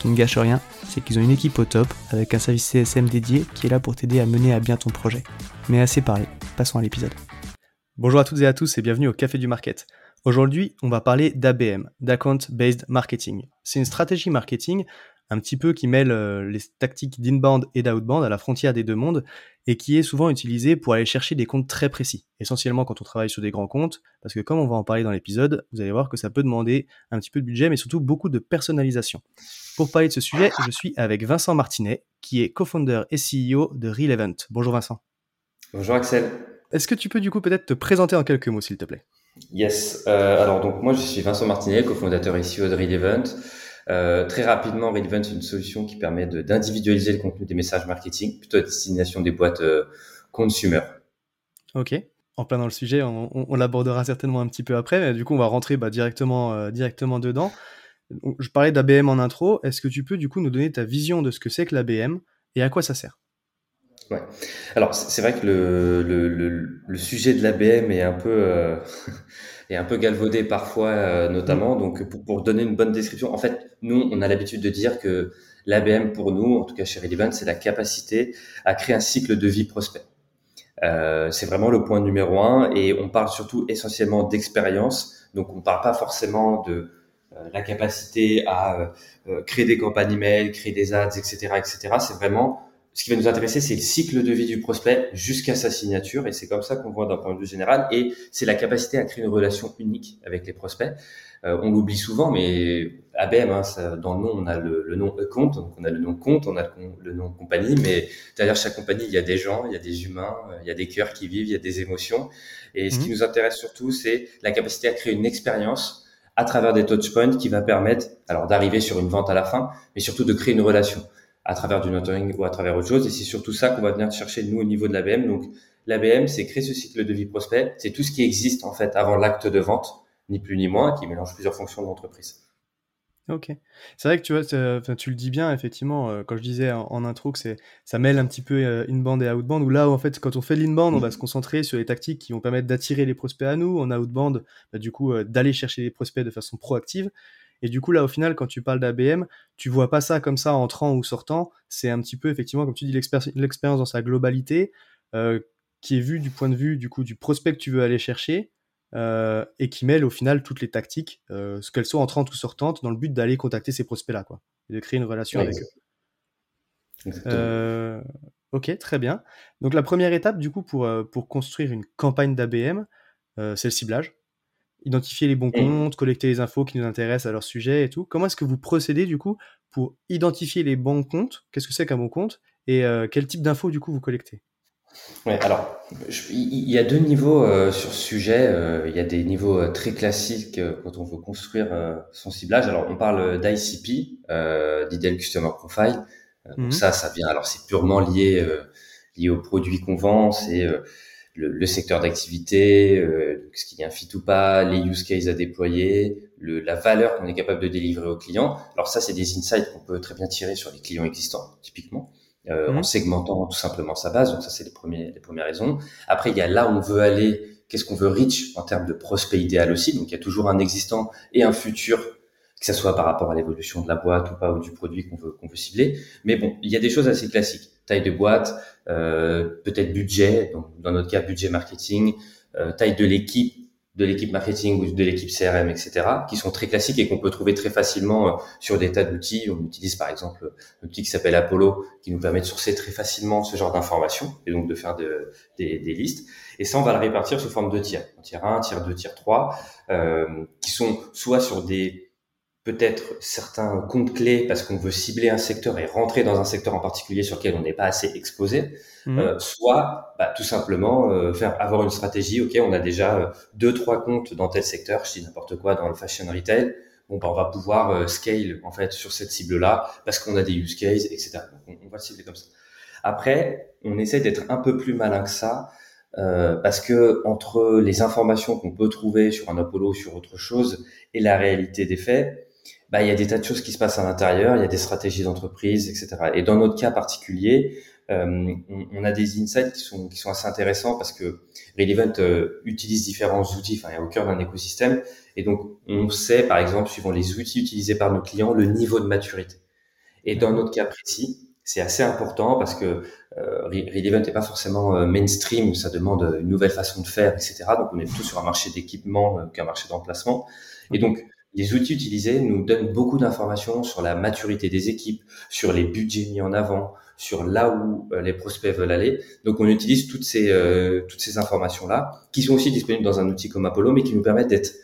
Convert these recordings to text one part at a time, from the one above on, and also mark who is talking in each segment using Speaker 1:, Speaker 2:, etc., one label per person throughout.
Speaker 1: Qui ne gâche rien, c'est qu'ils ont une équipe au top avec un service CSM dédié qui est là pour t'aider à mener à bien ton projet. Mais assez parlé, passons à l'épisode. Bonjour à toutes et à tous et bienvenue au Café du Market. Aujourd'hui, on va parler d'ABM, d'Account Based Marketing. C'est une stratégie marketing un petit peu qui mêle euh, les tactiques d'inbound et d'outbound à la frontière des deux mondes et qui est souvent utilisé pour aller chercher des comptes très précis, essentiellement quand on travaille sur des grands comptes, parce que comme on va en parler dans l'épisode, vous allez voir que ça peut demander un petit peu de budget, mais surtout beaucoup de personnalisation. Pour parler de ce sujet, je suis avec Vincent Martinet, qui est co-founder et CEO de Relevant. Bonjour Vincent.
Speaker 2: Bonjour Axel.
Speaker 1: Est-ce que tu peux du coup peut-être te présenter en quelques mots, s'il te plaît?
Speaker 2: Yes. Euh, alors donc moi je suis Vincent Martinet, cofondateur et CEO de Relevant. Euh, très rapidement, Relevant est une solution qui permet d'individualiser le contenu des messages marketing, plutôt à destination des boîtes euh, consumer.
Speaker 1: Ok. En plein dans le sujet, on, l'abordera certainement un petit peu après. Mais du coup, on va rentrer bah, directement, euh, directement dedans. Je parlais d'ABM en intro. Est-ce que tu peux du coup nous donner ta vision de ce que c'est que l'ABM et à quoi ça sert?
Speaker 2: Ouais. Alors c'est vrai que le, le, le, sujet de l'ABM est un peu euh, est un peu galvaudé parfois euh, notamment. Donc pour, pour, donner une bonne description, en fait nous on a l'habitude de dire que l'ABM pour nous, en tout cas chez Relevant, c'est la capacité à créer un cycle de vie prospect. Euh, c'est vraiment le point numéro un et on parle surtout essentiellement d'expérience. Donc on parle pas forcément de euh, la capacité à euh, créer des campagnes email, créer des ads, etc., etc. C'est vraiment ce qui va nous intéresser, c'est le cycle de vie du prospect jusqu'à sa signature, et c'est comme ça qu'on voit d'un point de vue général, et c'est la capacité à créer une relation unique avec les prospects. Euh, on l'oublie souvent, mais ABM, hein, ça, dans le nom, on a le, le, nom compte, donc on a le nom compte, on a le, nom compagnie, mais derrière chaque compagnie, il y a des gens, il y a des humains, il y a des cœurs qui vivent, il y a des émotions, et ce qui mhm. nous intéresse surtout, c'est la capacité à créer une expérience à travers des touchpoints qui va permettre, alors d'arriver sur une vente à la fin, mais surtout de créer une relation à travers du nurturing ou à travers autre chose. Et c'est surtout ça qu'on va venir chercher nous au niveau de l'ABM. Donc l'ABM, c'est créer ce cycle de vie prospect. C'est tout ce qui existe en fait avant l'acte de vente, ni plus ni moins, qui mélange plusieurs fonctions de l'entreprise.
Speaker 1: Ok. C'est vrai que tu vois, tu le dis bien, effectivement, euh, quand je disais en, intro que c'est, ça mêle un petit peu euh, inbound et outbound, où là, en fait, quand on fait l'inbound, on va se concentrer sur les tactiques qui vont permettre d'attirer les prospects à nous. En outbound, bah, du coup, euh, d'aller chercher les prospects de façon proactive. Et du coup, là, au final, quand tu parles d'ABM, tu vois pas ça comme ça entrant ou sortant. C'est un petit peu, effectivement, comme tu dis, l'expérience dans sa globalité, euh, qui est vue du point de vue du coup du prospect que tu veux aller chercher, euh, et qui mêle au final toutes les tactiques, euh, ce qu'elles soient entrantes ou sortantes, dans le but d'aller contacter ces prospects-là, quoi, et de créer une relation avec eux. Euh, ok, très bien. Donc la première étape, du coup, pour, pour construire une campagne d'ABM, c'est le ciblage identifier les bons comptes, collecter les infos qui nous intéressent à leur sujet et tout. Comment est-ce que vous procédez du coup pour identifier les bons comptes? Qu'est-ce que c'est qu'un bon compte? Et euh, quel type d'infos du coup vous collectez?
Speaker 2: Ouais, alors il y a deux niveaux euh, sur ce sujet. Euh, il y a des niveaux très classiques quand on veut construire son ciblage. Alors on parle d'ICP, d'Ideal Customer Profile. Donc mmh. ça, ça vient. Alors c'est purement lié lié aux produits qu'on vend. C'est le, le secteur d'activité, euh, ce qui est un fit ou pas, les use cases à déployer, le, la valeur qu'on est capable de délivrer aux clients. Alors ça, c'est des insights qu'on peut très bien tirer sur les clients existants, typiquement, euh, en mhm. segmentant tout simplement sa base. Donc ça, c'est les, premiers, les premières raisons. Après, il y a là où on veut aller qu'est-ce qu'on veut reach en termes de prospect idéal aussi. Donc il y a toujours un existant et un futur, que ce soit par rapport à l'évolution de la boîte ou pas ou du produit qu'on veut qu'on veut cibler. Mais bon, il y a des choses assez classiques taille de boîte, euh, peut-être budget, donc dans notre cas budget marketing, euh, taille de l'équipe de l'équipe marketing ou de l'équipe CRM, etc., qui sont très classiques et qu'on peut trouver très facilement euh, sur des tas d'outils. On utilise par exemple un outil qui s'appelle Apollo, qui nous permet de sourcer très facilement ce genre d'informations et donc de faire de, des, des, listes. Et ça, on va le répartir sous forme de tiers, tiers 1, tiers 2, tiers 3, euh, qui sont soit sur des peut-être certains comptes clés parce qu'on veut cibler un secteur et rentrer dans un secteur en particulier sur lequel on n'est pas assez exposé, mhm. euh, soit bah, tout simplement euh, faire avoir une stratégie. Ok, on a déjà euh, deux trois comptes dans tel secteur, je dis n'importe quoi dans le fashion retail. Bon, bah, on va pouvoir euh, scale en fait sur cette cible là parce qu'on a des use cases, etc. Donc, on, on va cibler comme ça. Après, on essaie d'être un peu plus malin que ça. Euh, parce que entre les informations qu'on peut trouver sur un Apollo, sur autre chose, et la réalité des faits, bah, il y a des tas de choses qui se passent à l'intérieur, il y a des stratégies d'entreprise, etc. Et dans notre cas particulier, euh, on, a des insights qui sont, qui sont assez intéressants parce que Relevant euh, utilise différents outils, enfin, est au cœur d'un écosystème. Et donc, on sait, par exemple, suivant les outils utilisés par nos clients, le niveau de maturité. Et dans notre cas précis, c'est assez important parce que euh, Relevant n'est pas forcément euh, mainstream, ça demande une nouvelle façon de faire, etc. Donc, on est plutôt sur un marché d'équipement euh, qu'un marché d'emplacement. Et donc, les outils utilisés nous donnent beaucoup d'informations sur la maturité des équipes, sur les budgets mis en avant, sur là où euh, les prospects veulent aller. Donc on utilise toutes ces euh, ces informations là, qui sont aussi disponibles dans un outil comme Apollo, mais qui nous permettent d'être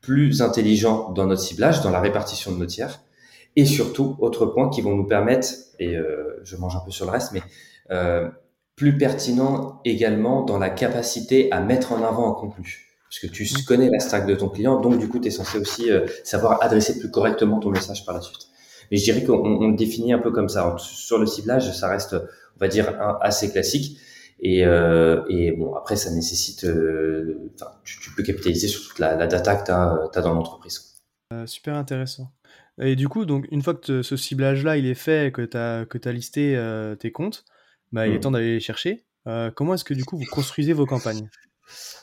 Speaker 2: plus intelligents dans notre ciblage, dans la répartition de nos tiers, et surtout autre point qui vont nous permettre, et euh, je mange un peu sur le reste, mais plus pertinent également dans la capacité à mettre en avant un contenu parce que tu connais la stack de ton client, donc du coup, tu es censé aussi euh, savoir adresser plus correctement ton message par la suite. Mais je dirais qu'on le définit un peu comme ça. Sur le ciblage, ça reste, on va dire, assez classique. Et, euh, et bon, après, ça nécessite, euh, tu, tu, peux capitaliser sur toute la, la data que tu as, as, dans l'entreprise.
Speaker 1: Euh, super intéressant. Et du coup, donc, une fois que ce ciblage-là, il est fait, que tu as, que as listé tes comptes, bah, il est mm. temps d'aller les chercher. Comment est-ce que du coup vous construisez vos campagnes?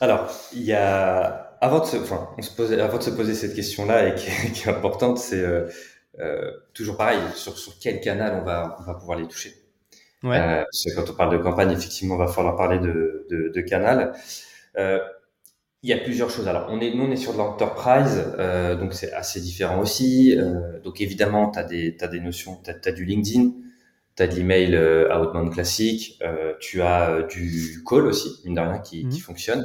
Speaker 2: Alors, il y a avant de se, enfin, on se posait, avant de se poser cette question-là et qui, est, qui est importante, c'est euh, euh, toujours pareil sur, sur quel canal on va on va pouvoir les toucher. Ouais. Euh, parce que quand on parle de campagne, effectivement, il va falloir parler de, de, de canal. Euh, il y a plusieurs choses. Alors, on est, nous, on est sur de l'enterprise, donc c'est assez différent aussi. Donc, évidemment, tu as des, t'as des notions, tu as, du LinkedIn, tu as de l'email euh, outbound classique, euh, tu as euh, du call aussi, mine de rien, qui, mmh. qui fonctionne.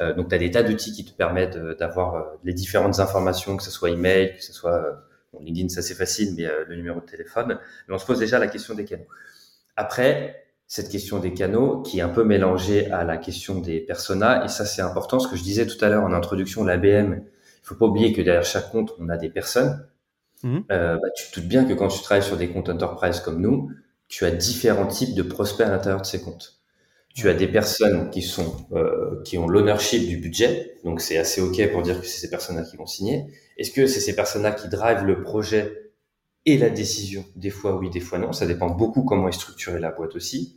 Speaker 2: Euh, donc, tu as des tas d'outils qui te permettent d'avoir les différentes informations, que ce soit email, que ce soit bon, LinkedIn, ça c'est facile, mais le numéro de téléphone. Mais on se pose déjà la question des canaux. Après, cette question des canaux qui est un peu mélangée à la question des personas, et ça c'est important, ce que je disais tout à l'heure en introduction, l'ABM, il faut pas oublier que derrière chaque compte, on a des personnes, Mmh. Tu te doutes bien que quand tu travailles sur des comptes enterprise comme nous, tu as différents types de prospects à l'intérieur de ces comptes. Tu as des personnes qui sont euh, qui ont l'ownership du budget, donc c'est assez ok pour dire que c'est ces personnes-là qui vont signer. Est-ce que c'est ces personnes-là qui drivent le projet et la décision? Des fois oui, des fois non. Ça dépend beaucoup comment est structurée la boîte aussi.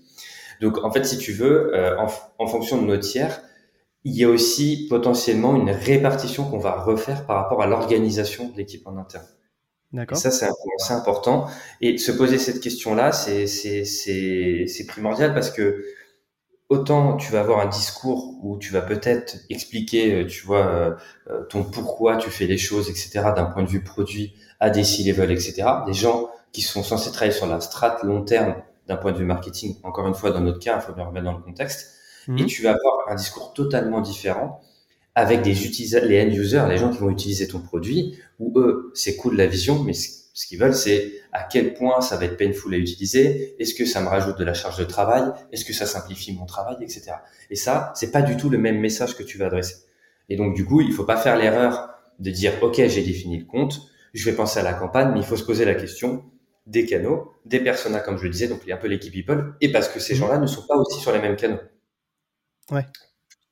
Speaker 2: Donc en fait, si tu veux, euh, en, en, fonction de nos tiers, il y a aussi potentiellement une répartition qu'on va refaire par rapport à l'organisation de l'équipe en interne. Et ça, c'est important. Et se poser cette question-là, c'est, c'est, c'est, c'est primordial parce que autant tu vas avoir un discours où tu vas peut-être expliquer, euh, tu vois, euh, euh, ton pourquoi tu fais les choses, etc., d'un point de vue produit à des C-level, etc. Des gens qui sont censés travailler sur la strate long terme d'un point de vue marketing. Encore une fois, dans notre cas, il faut bien remettre dans le contexte. Mmh. Et tu vas avoir un discours totalement différent avec des utilisateurs, les end users, les gens qui vont utiliser ton produit, où eux, c'est cool la vision, mais ce qu'ils veulent, c'est à quel point ça va être painful à utiliser, est-ce que ça me rajoute de la charge de travail, est-ce que ça simplifie mon travail, etc. Et ça, c'est pas du tout le même message que tu vas adresser. Et donc, du coup, il faut pas faire l'erreur de dire, OK, j'ai défini le compte, je vais penser à la campagne, mais il faut se poser la question des canaux, des personas, comme je le disais, donc un peu l'équipe people, et parce que ces mmh. gens-là ne sont pas aussi sur les mêmes canaux.
Speaker 1: Ouais.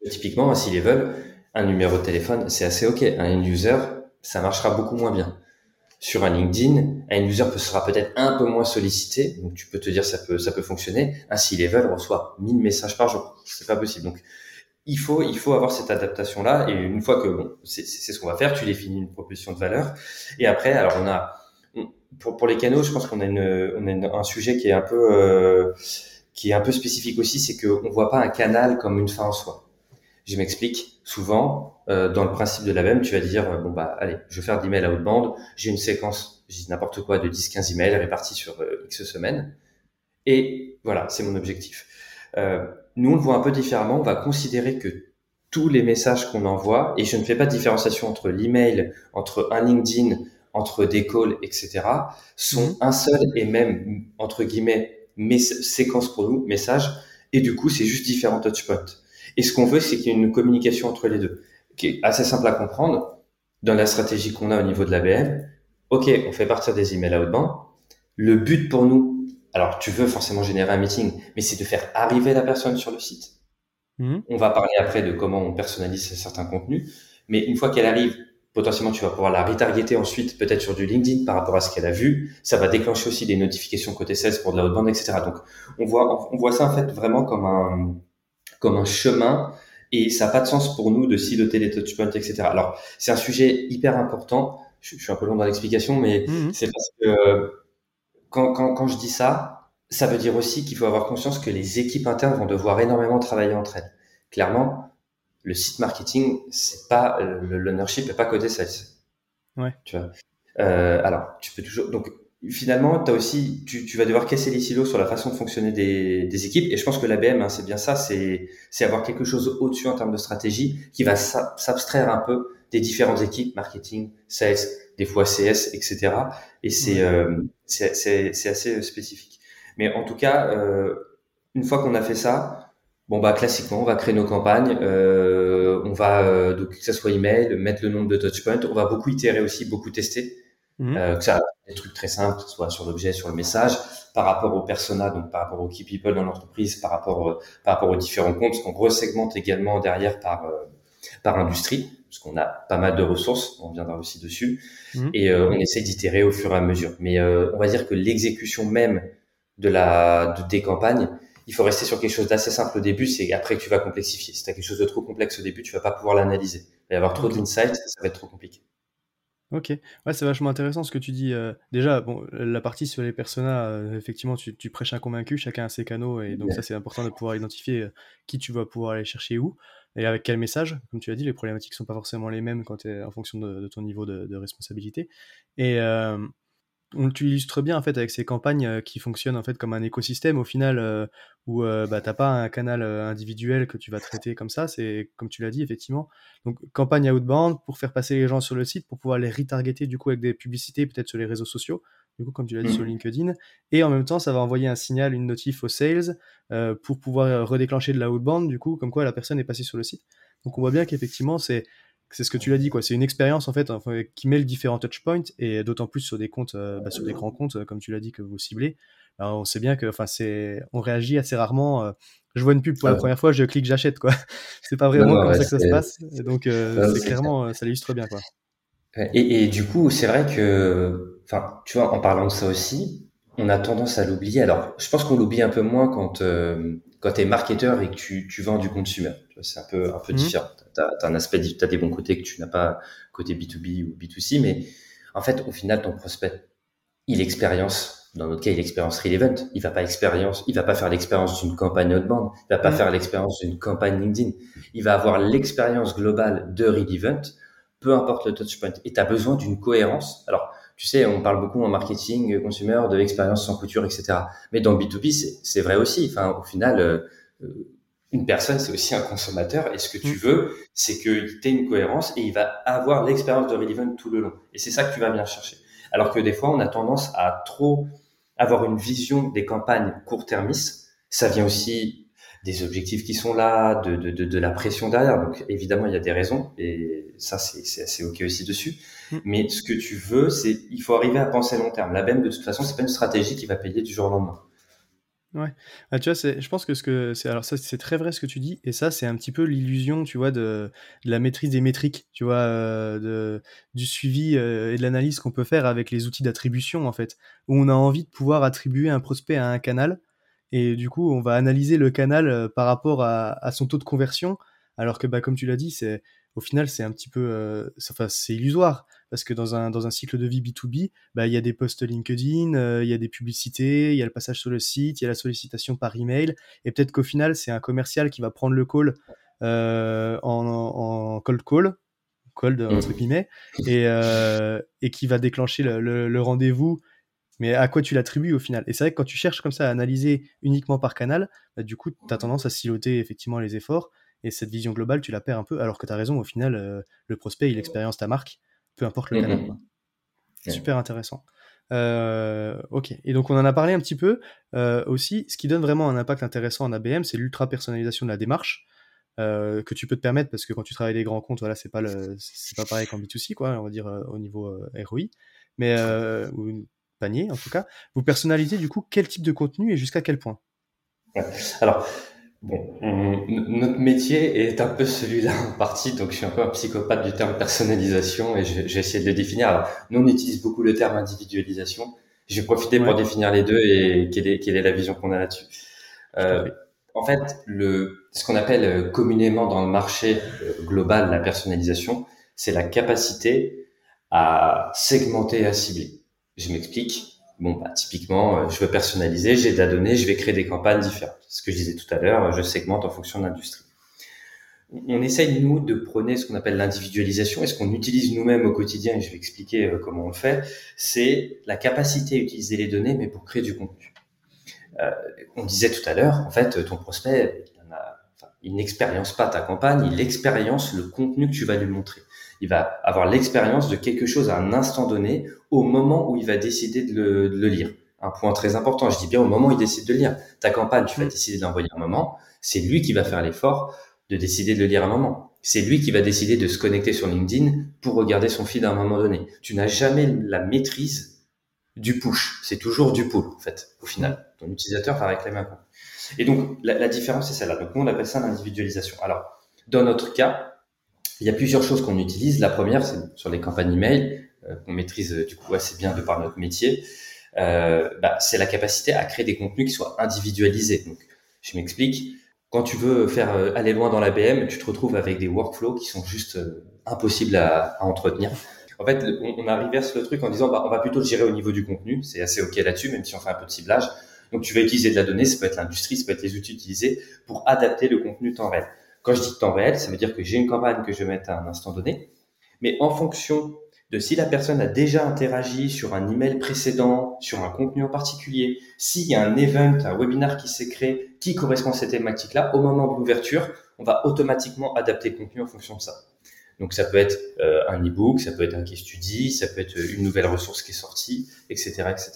Speaker 2: Typiquement, s'ils les veulent, un numéro de téléphone, c'est assez OK. Un end user, ça marchera beaucoup moins bien. Sur un LinkedIn, un end user sera peut-être un peu moins sollicité, donc tu peux te dire ça peut ça peut fonctionner. Un C-level reçoit 1000 messages par jour, c'est pas possible. Donc il faut, il faut avoir cette adaptation-là. Et une fois que, bon, c'est ce qu'on va faire, tu définis une proposition de valeur. Et après, alors on a, pour, pour les canaux, je pense qu'on a, une, on a un sujet qui est un peu, euh, qui est un peu spécifique aussi, c'est qu'on ne voit pas un canal comme une fin en soi. Je m'explique. Souvent, euh, dans le principe de la même, tu vas dire, euh, bon bah allez, je vais faire d'emails à haute bande, j'ai une séquence, je dis n'importe quoi, de 10-15 emails répartis sur euh, X semaines. Et voilà, c'est mon objectif. Euh, nous, on le voit un peu différemment. On va considérer que tous les messages qu'on envoie, et je ne fais pas de différenciation entre l'email, entre un LinkedIn, entre des calls, etc., sont mhm. un seul et même, entre guillemets, séquence pour nous, message, et du coup, c'est juste différents touchpoints. Et ce qu'on veut, c'est qu'il y ait une communication entre les deux, qui est assez simple à comprendre dans la stratégie qu'on a au niveau de l'ABM. OK, on fait partir des emails bande. Le but pour nous, alors tu veux forcément générer un meeting, mais c'est de faire arriver la personne sur le site. Mhm. On va parler après de comment on personnalise certains contenus, mais une fois qu'elle arrive, potentiellement tu vas pouvoir la retargeter ensuite peut-être sur du LinkedIn par rapport à ce qu'elle a vu. Ça va déclencher aussi des notifications côté 16 pour de la bande, etc. Donc on voit, on voit ça en fait vraiment comme un, comme un chemin et ça n'a pas de sens pour nous de siloter les touchpoints, etc. Alors c'est un sujet hyper important. Je, suis un peu long dans l'explication, mais mhm. c'est parce que quand, quand, quand je dis ça, ça veut dire aussi qu'il faut avoir conscience que les équipes internes vont devoir énormément travailler entre elles. Clairement, le site marketing, c'est pas l'ownership n'est pas codé sales.
Speaker 1: Ouais.
Speaker 2: Tu vois? Euh, alors, tu peux toujours. Donc, finalement, as aussi, tu, tu, vas devoir casser les silos sur la façon de fonctionner des, des équipes. Et je pense que l'ABM, hein, c'est bien ça, c'est avoir quelque chose au-dessus en termes de stratégie qui va s'abstraire un peu des différentes équipes, marketing, sales, des fois CS, etc. Et c'est euh, c'est assez spécifique. Mais en tout cas, euh, une fois qu'on a fait ça, Bon bah classiquement, on va créer nos campagnes, euh, on va euh, donc que ça soit email, mettre le nombre de touchpoints, on va beaucoup itérer aussi, beaucoup tester, mhm. euh, que ça des trucs très simples, que ce soit sur l'objet, sur le message, par rapport aux personas, donc par rapport aux key people dans l'entreprise, par rapport euh, par rapport aux différents comptes, parce qu'on resegmente également derrière par euh, par industrie, parce qu'on a pas mal de ressources, on viendra aussi dessus, mhm. et on essaie d'itérer au fur et à mesure. Mais on va dire que l'exécution même de la de, des campagnes il faut rester sur quelque chose d'assez simple au début, c'est après que tu vas complexifier. Si tu as quelque chose de trop complexe au début, tu vas pas pouvoir l'analyser. Il va y avoir trop d'insights, ça va être trop compliqué.
Speaker 1: Ok, ouais, c'est vachement intéressant ce que tu dis. Euh, déjà, bon, la partie sur les personas, euh, effectivement, tu, prêches un convaincu, chacun a ses canaux, et donc ça, c'est important de pouvoir identifier euh, qui tu vas pouvoir aller chercher où, et avec quel message. Comme tu as dit, les problématiques sont pas forcément les mêmes quand es, en fonction de, ton niveau de, de responsabilité. Et on l'illustre bien en fait avec ces campagnes euh, qui fonctionnent en fait comme un écosystème au final euh, où euh, bah, t'as pas un canal individuel que tu vas traiter comme ça. C'est comme tu l'as dit effectivement. Donc campagne outbound pour faire passer les gens sur le site pour pouvoir les retargeter du coup avec des publicités peut-être sur les réseaux sociaux du coup comme tu l'as dit sur mmh. LinkedIn. Et en même temps ça va envoyer un signal une notif aux sales pour pouvoir redéclencher de la outbound du coup comme quoi la personne est passée sur le site. Donc on voit bien qu'effectivement c'est c'est ce que tu l'as dit, quoi. C'est une expérience en fait qui mêle différents touchpoints et d'autant plus sur des comptes, euh, bah, sur des grands comptes, euh, comme tu l'as dit que vous ciblez. on sait bien que, enfin, c'est, on réagit assez rarement. Euh, je vois une pub pour la première fois, je clique, j'achète, quoi. c'est pas vraiment comme ça que ça se passe. Et donc, c'est clairement, ça l'illustre bien, quoi.
Speaker 2: Et, et du coup, c'est vrai que, enfin, tu vois, en parlant de ça aussi, on a tendance à l'oublier. Alors, je pense qu'on l'oublie un peu moins quand quand tu es marketeur et que tu, tu vends du consumer. C'est un peu, un peu mmh. différent. Tu as, un aspect, tu as des bons côtés que tu n'as pas côté B2B ou B2C, mais en fait, au final, ton prospect, il expérience, dans notre cas, il expérience relevant. Il va pas expérience, il va pas faire l'expérience d'une campagne outbound. Il va pas mmh. faire l'expérience d'une campagne LinkedIn. Il va avoir l'expérience globale de relevant, peu importe le touchpoint. Et tu as besoin d'une cohérence. Alors, tu sais, on parle beaucoup en marketing euh, consumer de l'expérience sans couture, etc. Mais dans B2B, c'est vrai aussi. Enfin, au final, euh, euh, une personne, c'est aussi un consommateur. Et ce que tu mm. veux, c'est qu'il ait une cohérence et il va avoir l'expérience de relevant tout le long. Et c'est ça que tu vas bien chercher. Alors que des fois, on a tendance à trop avoir une vision des campagnes court-termistes. Ça vient aussi des objectifs qui sont là, de, de, de, de, la pression derrière. Donc évidemment, il y a des raisons et ça, c'est assez ok aussi dessus. Mm. Mais ce que tu veux, c'est il faut arriver à penser long terme. La BEM, de toute façon, c'est pas une stratégie qui va payer du jour au lendemain.
Speaker 1: Ouais, ah, tu vois, je pense que ce que c'est, alors ça, c'est très vrai ce que tu dis, et ça, c'est un petit peu l'illusion, tu vois, de, de, la maîtrise des métriques, tu vois, euh, de, du suivi euh, et de l'analyse qu'on peut faire avec les outils d'attribution, en fait, où on a envie de pouvoir attribuer un prospect à un canal, et du coup, on va analyser le canal euh, par rapport à, à son taux de conversion, Alors que, bah, comme tu l'as dit, c'est au final, c'est un petit peu, euh, enfin, c'est illusoire parce que dans un, dans un cycle de vie B2B, bah, il y a des posts LinkedIn, euh, il y a des publicités, il y a le passage sur le site, il y a la sollicitation par email, et peut-être qu'au final, c'est un commercial qui va prendre le call euh, en, en, cold call, cold entre mmh. guillemets, et, et qui va déclencher le, le, rendez-vous. Mais à quoi tu l'attribues au final? Et c'est vrai que quand tu cherches comme ça à analyser uniquement par canal, bah, du coup, tu as tendance à siloter effectivement les efforts et cette vision globale, tu la perds un peu, alors que tu as raison, au final, euh, le prospect, il expérience ta marque, peu importe le canal. Mhm. Super intéressant. Euh, ok, et donc on en a parlé un petit peu euh, aussi. Ce qui donne vraiment un impact intéressant en ABM, c'est l'ultra personnalisation de la démarche que tu peux te permettre parce que quand tu travailles les grands comptes, voilà, c'est pas le, c'est pas pareil qu'en B2C, quoi, on va dire au niveau ROI, mais ou panier en tout cas. Vous personnalisez du coup quel type de contenu et jusqu'à quel point?
Speaker 2: Alors, Bon, notre métier est un peu celui-là en partie, donc je suis un peu un psychopathe du terme personnalisation et j'ai essayé de le définir. Alors, nous, on utilise beaucoup le terme individualisation. J'ai profité pour définir les deux et quelle est, quelle est la vision qu'on a là-dessus. Euh, en fait, le, ce qu'on appelle euh, communément dans le marché euh, global la personnalisation, c'est la capacité à segmenter et à cibler. Je m'explique. Bon, bah, typiquement, euh, je veux personnaliser, j'ai de la donnée, je vais créer des campagnes différentes. Ce que je disais tout à l'heure, je segmente en fonction de l'industrie. On essaye, nous, de prôner ce qu'on appelle l'individualisation et ce qu'on utilise nous-mêmes au quotidien, et je vais expliquer euh, comment on le fait, c'est la capacité à utiliser les données, mais pour créer du contenu. Euh, on disait tout à l'heure, en fait, ton prospect, il, n'expérience pas ta campagne, il expérience le contenu que tu vas lui montrer il va avoir l'expérience de quelque chose à un instant donné au moment où il va décider de le, lire. Un point très important, je dis bien au moment où il décide de lire. Ta campagne, tu vas mm. décider d'envoyer un moment, c'est lui qui va faire l'effort de décider de le lire un moment. C'est lui qui va décider de se connecter sur LinkedIn pour regarder son feed à un moment donné. Tu n'as jamais la maîtrise du push. C'est toujours du pull, en fait, au final. Ton utilisateur va réclamer un compte. Et donc, la, la différence, c'est celle-là. Donc, nous, on appelle ça l'individualisation. Alors, dans notre cas, il y a plusieurs choses qu'on utilise. La première, c'est sur les campagnes email, euh, qu'on maîtrise euh, du coup assez bien de par notre métier. Euh, bah, c'est la capacité à créer des contenus qui soient individualisés. Donc, je m'explique. Quand tu veux faire euh, aller loin dans la BM, tu te retrouves avec des workflows qui sont juste impossibles à, à, entretenir. En fait, on, on a le truc en disant, bah, on va plutôt gérer au niveau du contenu. C'est assez ok là-dessus, même si on fait un peu de ciblage. Donc, tu vas utiliser de la donnée, ça peut être l'industrie, ça peut être les outils utilisés pour adapter le contenu temps réel. Quand je dis temps réel, ça veut dire que j'ai une campagne que je vais mettre à un instant donné, mais en fonction de si la personne a déjà interagi sur un email précédent, sur un contenu en particulier, s'il y a un event, un webinar qui s'est créé qui correspond à cette thématique-là, au moment de l'ouverture, on va automatiquement adapter le contenu en fonction de ça. Donc ça peut être euh, un e-book, ça peut être un case study, ça peut être une nouvelle ressource qui est sortie, etc., etc.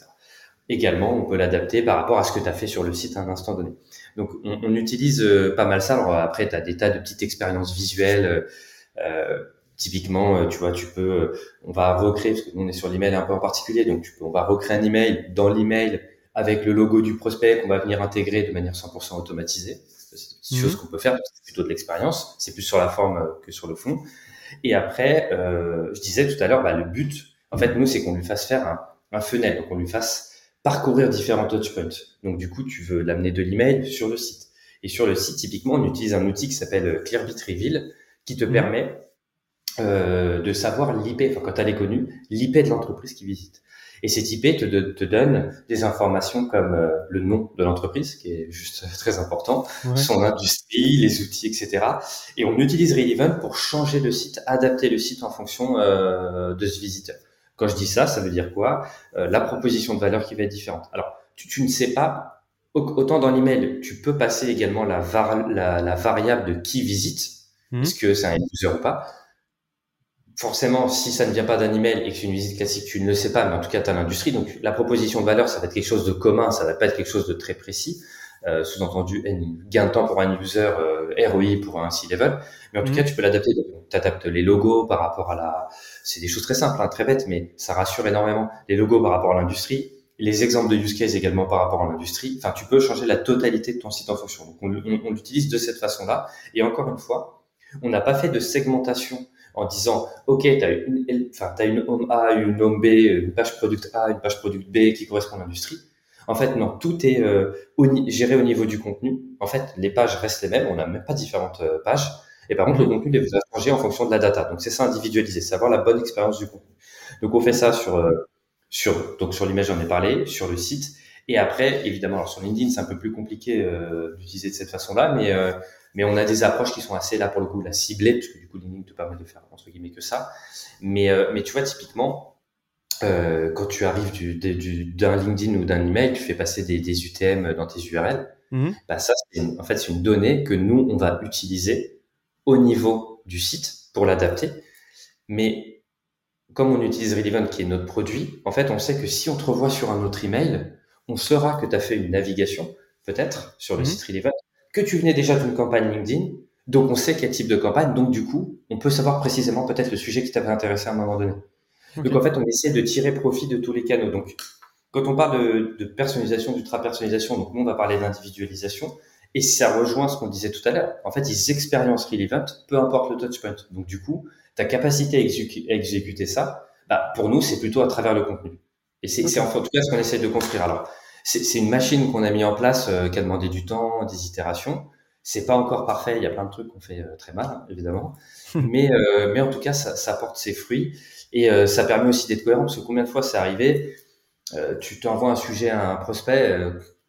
Speaker 2: Également, on peut l'adapter par rapport à ce que tu as fait sur le site à un instant donné. Donc, on, on utilise euh, pas mal ça. Alors après, tu as des tas de petites expériences visuelles. Euh, euh typiquement, euh, tu vois, tu peux, on va recréer, parce que nous on est sur l'email un peu en particulier, donc tu peux, on va recréer un email dans l'email avec le logo du prospect qu'on va venir intégrer de manière 100% automatisée. C'est une petite chose mhm. qu'on peut faire, c'est plutôt de l'expérience, c'est plus sur la forme que sur le fond. Et après, euh, je disais tout à l'heure, bah, le but, en fait, nous, c'est qu'on lui fasse faire un, un funnel, donc on lui fasse parcourir différents touchpoints. Donc du coup, tu veux l'amener de l'email sur le site. Et sur le site, typiquement, on utilise un outil qui s'appelle Clearbit Reveal, qui te mmh. permet euh, de savoir l'IP, enfin quand elle est connue, l'IP de l'entreprise qui visite. Et cet IP te, te donne des informations comme euh, le nom de l'entreprise, qui est juste très important, son industrie, les outils, etc. Et on utilise Relevant pour changer le site, adapter le site en fonction euh, de ce visiteur. Quand je dis ça, ça veut dire quoi? Euh, La proposition de valeur qui va être différente. Alors, tu, tu ne sais pas, autant dans l'email, tu peux passer également la, la, la variable de qui visite, mmh. est-ce que c'est un user ou pas? Forcément, si ça ne vient pas d'un email et que c'est une visite classique, tu ne le sais pas, mais en tout cas, tu as l'industrie. Donc, la proposition de valeur, ça va être quelque chose de commun, ça va pas être quelque chose de très précis. Euh, sous-entendu, gain de temps pour un user, euh, ROI pour un C-level. Mais en tout mmh. cas, tu peux l'adapter. Tu adaptes les logos par rapport à la, c'est des choses très simples, hein, très bêtes, mais ça rassure énormément. Les logos par rapport à l'industrie, les exemples de use case également par rapport à l'industrie. Enfin, tu peux changer la totalité de ton site en fonction. Donc, on, on, l'utilise de cette façon-là. Et encore une fois, on n'a pas fait de segmentation en disant, OK, tu as une, enfin, as une home A, une home B, une page product A, une page product B qui correspond à l'industrie. En fait, non, tout est euh, géré au niveau du contenu. En fait, les pages restent les mêmes. On n'a même pas différentes euh, pages Et par contre, le contenu il va changer en fonction de la data. Donc c'est ça individualiser, c'est avoir la bonne expérience du contenu. Donc on fait ça sur sur donc sur l'image j'en ai parlé, sur le site. Et après, évidemment, alors sur LinkedIn, c'est un peu plus compliqué euh, d'utiliser de cette façon-là, mais euh, mais on a des approches qui sont assez là pour le coup la ciblée, parce que du coup LinkedIn te permet de faire entre guillemets que ça. Mais euh, mais tu vois typiquement, euh, quand tu arrives du, du, d'un LinkedIn ou d'un email, tu fais passer des, des UTM dans tes URL. Mm-hmm. Bah ça, c'est en fait c'est une donnée que nous on va utiliser au niveau du site pour l'adapter. Mais comme on utilise Relevant qui est notre produit, en fait on sait que si on te revoit sur un autre email, on saura que tu as fait une navigation, peut-être, sur le mhm. site Relevant, que tu venais déjà d'une campagne LinkedIn, donc on sait quel type de campagne, donc du coup, on peut savoir précisément peut-être le sujet qui t'avait intéressé à un moment donné. Donc en fait, on essaie de tirer profit de tous les canaux. Donc quand on parle de, de personnalisation, d'ultra-personnalisation, donc nous on va parler d'individualisation, et ça rejoint ce qu'on disait tout à l'heure. En fait, ils expériences Relevant, peu importe le touchpoint. Donc du coup, ta capacité à, exécuter ça, bah, pour nous, c'est plutôt à travers le contenu. Et c'est en tout cas ce qu'on essaie de construire. Alors, c'est une machine qu'on a mis en place euh, qui a demandé du temps, des itérations. C'est pas encore parfait. Il y a plein de trucs qu'on fait euh, très mal, évidemment. mais, euh, mais en tout cas, ça, ça porte ses fruits et euh, ça permet aussi d'être cohérent parce que combien de fois c'est arrivé, tu t'envoies un sujet à un prospect,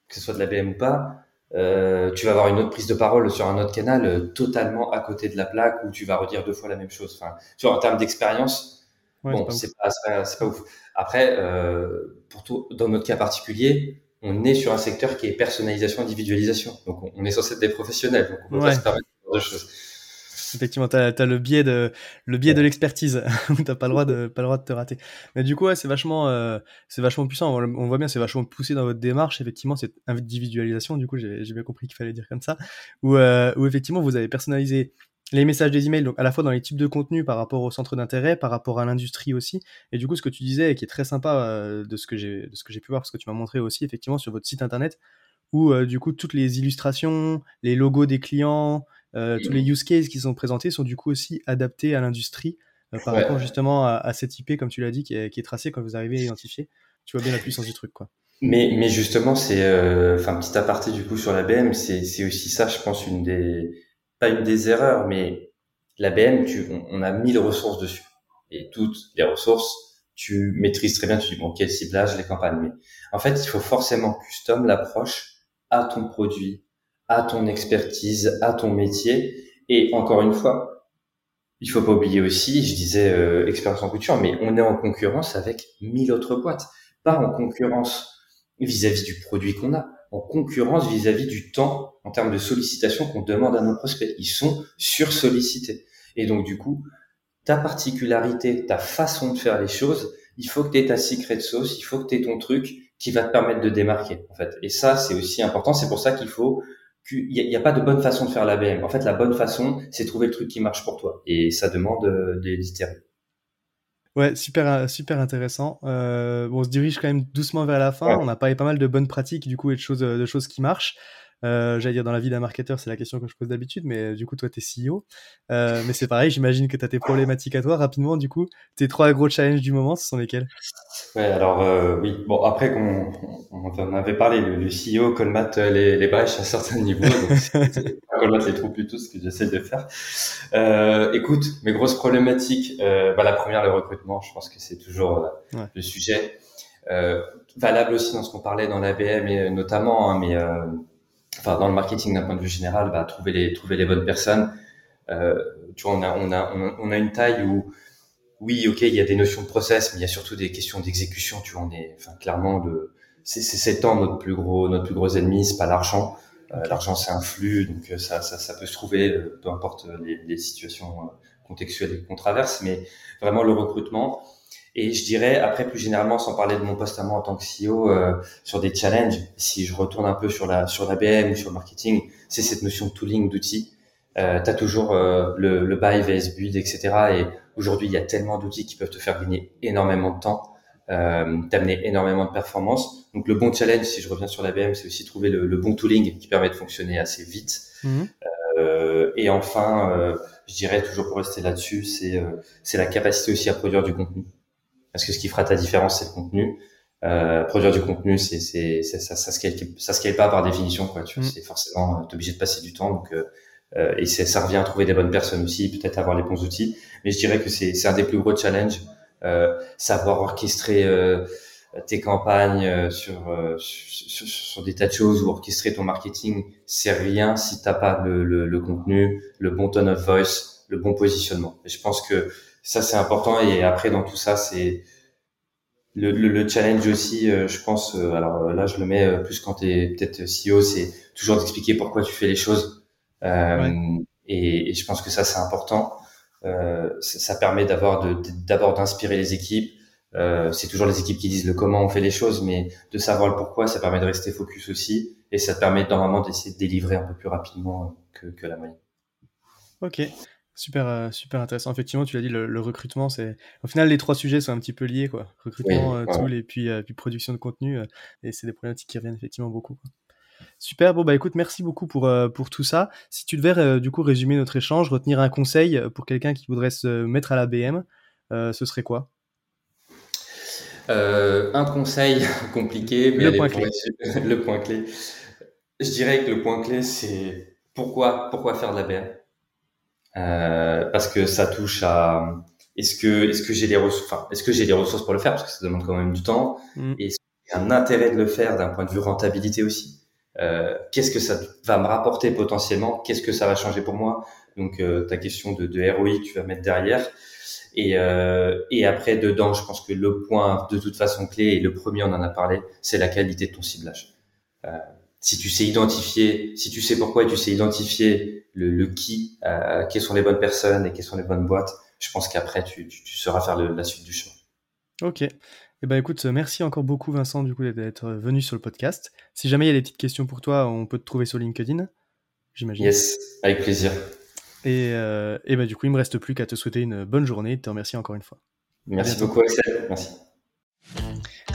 Speaker 2: que ce soit de la BM ou pas, tu vas avoir une autre prise de parole sur un autre canal totalement à côté de la plaque où tu vas redire deux fois la même chose. Enfin, tu vois, en termes d'expérience, bon, c'est pas, pas, pas, ouf. Après, euh, pour tout, dans notre cas particulier, on est sur un secteur qui est personnalisation, individualisation. Donc, on, est censé être des professionnels. Donc, on peut pas se permettre de choses.
Speaker 1: Effectivement, tu as, le biais de le biais de l'expertise. t'as pas le droit de pas le droit de te rater. Mais du coup, ouais, c'est vachement euh, c'est vachement puissant. On, voit bien, c'est vachement poussé dans votre démarche. Effectivement, cette individualisation. Du coup, j'ai bien compris qu'il fallait dire comme ça. Où, euh, où effectivement, vous avez personnalisé les messages des emails, donc à la fois dans les types de contenus par rapport au centre d'intérêt, par rapport à l'industrie aussi. Et du coup, ce que tu disais, et qui est très sympa euh, de ce que j'ai de ce que j'ai pu voir, parce que tu m'as montré aussi effectivement sur votre site internet, où euh, du coup toutes les illustrations, les logos des clients, euh, tous les use cases qui sont présentés sont du coup aussi adaptés à l'industrie par rapport justement à, cette IP, comme tu l'as dit, qui est, qui est tracée quand vous arrivez à identifier. Tu vois bien la puissance du truc, quoi.
Speaker 2: Mais, mais justement, c'est, enfin, petit aparté du coup sur la BM, c'est aussi ça, je pense, une des pas une des erreurs, mais l'ABM, tu, on, a mille ressources dessus. Et toutes les ressources, tu maîtrises très bien, tu dis, bon, quel ciblage, les campagnes. Mais en fait, il faut forcément custom l'approche à ton produit, à ton expertise, à ton métier. Et encore une fois, il faut pas oublier aussi, je disais euh, expérience en couture, mais on est en concurrence avec mille autres boîtes. Pas en concurrence vis à -vis du produit qu'on a en concurrence vis-à-vis du temps en termes de sollicitation qu'on demande à nos prospects. Ils sont sursollicités. Et donc, du coup, ta particularité, ta façon de faire les choses, il faut que tu aies ta secret sauce, il faut que tu aies ton truc qui va te permettre de démarquer, en fait. Et ça, c'est aussi important. C'est pour ça qu'il faut il n'y a, pas de bonne façon de faire la BM. En fait, la bonne façon, c'est trouver le truc qui marche pour toi. Et ça demande euh, d'itérer.
Speaker 1: Ouais, super, euh, super intéressant. Euh, bon, on se dirige quand même doucement vers la fin. On a parlé pas mal de bonnes pratiques, du coup, et de choses, de choses qui marchent. Euh, J'allais dire dans la vie d'un marketeur, c'est la question que je pose d'habitude, mais euh, du coup, toi, tu es CEO. Euh, mais c'est pareil, j'imagine que tu as tes problématiques à toi. Rapidement, du coup, tes trois gros challenges du moment, ce sont lesquels?
Speaker 2: Ouais, alors euh, oui. Bon, après qu'on on en avait parlé, le, le CEO colmate les, les brèches à certains niveaux. Donc colmate les trous plutôt, ce que j'essaie de faire. Euh, écoute, mes grosses problématiques, bah, la première, le recrutement. Je pense que c'est toujours le sujet. valable aussi dans ce qu'on parlait dans l'ABM et notamment, hein, mais enfin dans le marketing d'un point de vue général, bah, trouver les trouver les bonnes personnes. Euh, tu vois, on a on a on a une taille où oui, ok, il y a des notions de process, mais il y a surtout des questions d'exécution. Tu vois, on est, enfin, clairement le c'est c'est temps notre plus gros notre plus gros ennemi, c'est pas l'argent. Euh, l'argent c'est un flux, donc euh, ça, ça ça peut se trouver, euh, peu importe les, les situations contextuelles qu'on traverse, mais vraiment le recrutement. Et je dirais, après, plus généralement, sans parler de mon poste à moi en tant que CEO, euh, sur des challenges, si je retourne un peu sur la sur l'ABM ou sur le marketing, c'est cette notion de tooling, d'outils. Euh, tu as toujours euh, le, le buy vs build, etc. Et aujourd'hui, il y a tellement d'outils qui peuvent te faire gagner énormément de temps, euh, t'amener énormément de performance. Donc le bon challenge, si je reviens sur l'ABM, c'est aussi trouver le, le, bon tooling qui permet de fonctionner assez vite. Mhm. Euh, et enfin, euh, je dirais toujours pour rester là-dessus, c'est c'est la capacité aussi à produire du contenu parce que ce qui fera ta différence, c'est le contenu. Euh, produire du contenu, c'est, c'est, ça, ça, scale, ça scale pas par définition, quoi. Tu mm. c'est forcément, t'es obligé de passer du temps. Donc, euh, Euh, et ça revient à trouver des bonnes personnes aussi, peut-être avoir les bons outils. Mais je dirais que c'est un des plus gros challenges, euh, savoir orchestrer euh, tes campagnes sur, sur, sur, des tas de choses ou orchestrer ton marketing, c'est rien si t'as pas le, le, le, contenu, le bon tone of voice, le bon positionnement. Je pense que ça c'est important. Et après dans tout ça, c'est le, le, challenge aussi, je pense. alors là, je le mets plus quand tu es peut-être CEO, c'est toujours d'expliquer pourquoi tu fais les choses euh, et, et, je pense que ça, c'est important. Euh, ça, permet d'avoir d'abord d'inspirer les équipes. Euh, c'est toujours les équipes qui disent le comment on fait les choses, mais de savoir le pourquoi, ça permet de rester focus aussi, et ça permet normalement d'essayer de délivrer un peu plus rapidement que, que la moyenne.
Speaker 1: Ok, super, super intéressant. Effectivement, tu l'as dit, le, recrutement, c'est au final les trois sujets sont un petit peu liés, quoi. Recrutement, tout et puis, puis production de contenu, et c'est des problématiques qui reviennent effectivement beaucoup. Quoi. Super, bon bah écoute, merci beaucoup pour, euh, pour tout ça. Si tu devais euh, du coup résumer notre échange, retenir un conseil euh, pour quelqu'un qui voudrait se mettre à la BM, ce serait quoi?
Speaker 2: Un conseil compliqué, mais
Speaker 1: le point, clé.
Speaker 2: le point clé. Je dirais que le point clé, c'est pourquoi, pourquoi faire de la BM Parce que ça touche à est-ce que, est-ce que j'ai les ressources, enfin, est-ce que j'ai les ressources pour le faire? Parce que ça demande quand même du temps. Mm. Et est-ce qu'il y a un intérêt de le faire d'un point de vue rentabilité aussi? Euh, qu'est-ce que ça va me rapporter potentiellement, qu'est-ce que ça va changer pour moi? Donc euh, ta question de, de ROI, tu vas mettre derrière. Et, euh, et après, dedans, je pense que le point de toute façon clé, et le premier, on en a parlé, c'est la qualité de ton ciblage. Euh, si tu sais identifier, si tu sais pourquoi et tu sais identifier le, le qui, euh, quelles sont les bonnes personnes et quelles sont les bonnes boîtes, je pense qu'après, tu, tu, sauras faire le, la suite du chemin.
Speaker 1: Ok. Eh ben écoute, merci encore beaucoup Vincent du coup d'être venu sur le podcast. Si jamais il y a des petites questions pour toi, on peut te trouver sur LinkedIn, j'imagine.
Speaker 2: Yes, avec plaisir.
Speaker 1: Et, euh, et ben du coup, il me reste plus qu'à te souhaiter une bonne journée et te remercier encore une fois.
Speaker 2: Merci beaucoup Axel, merci.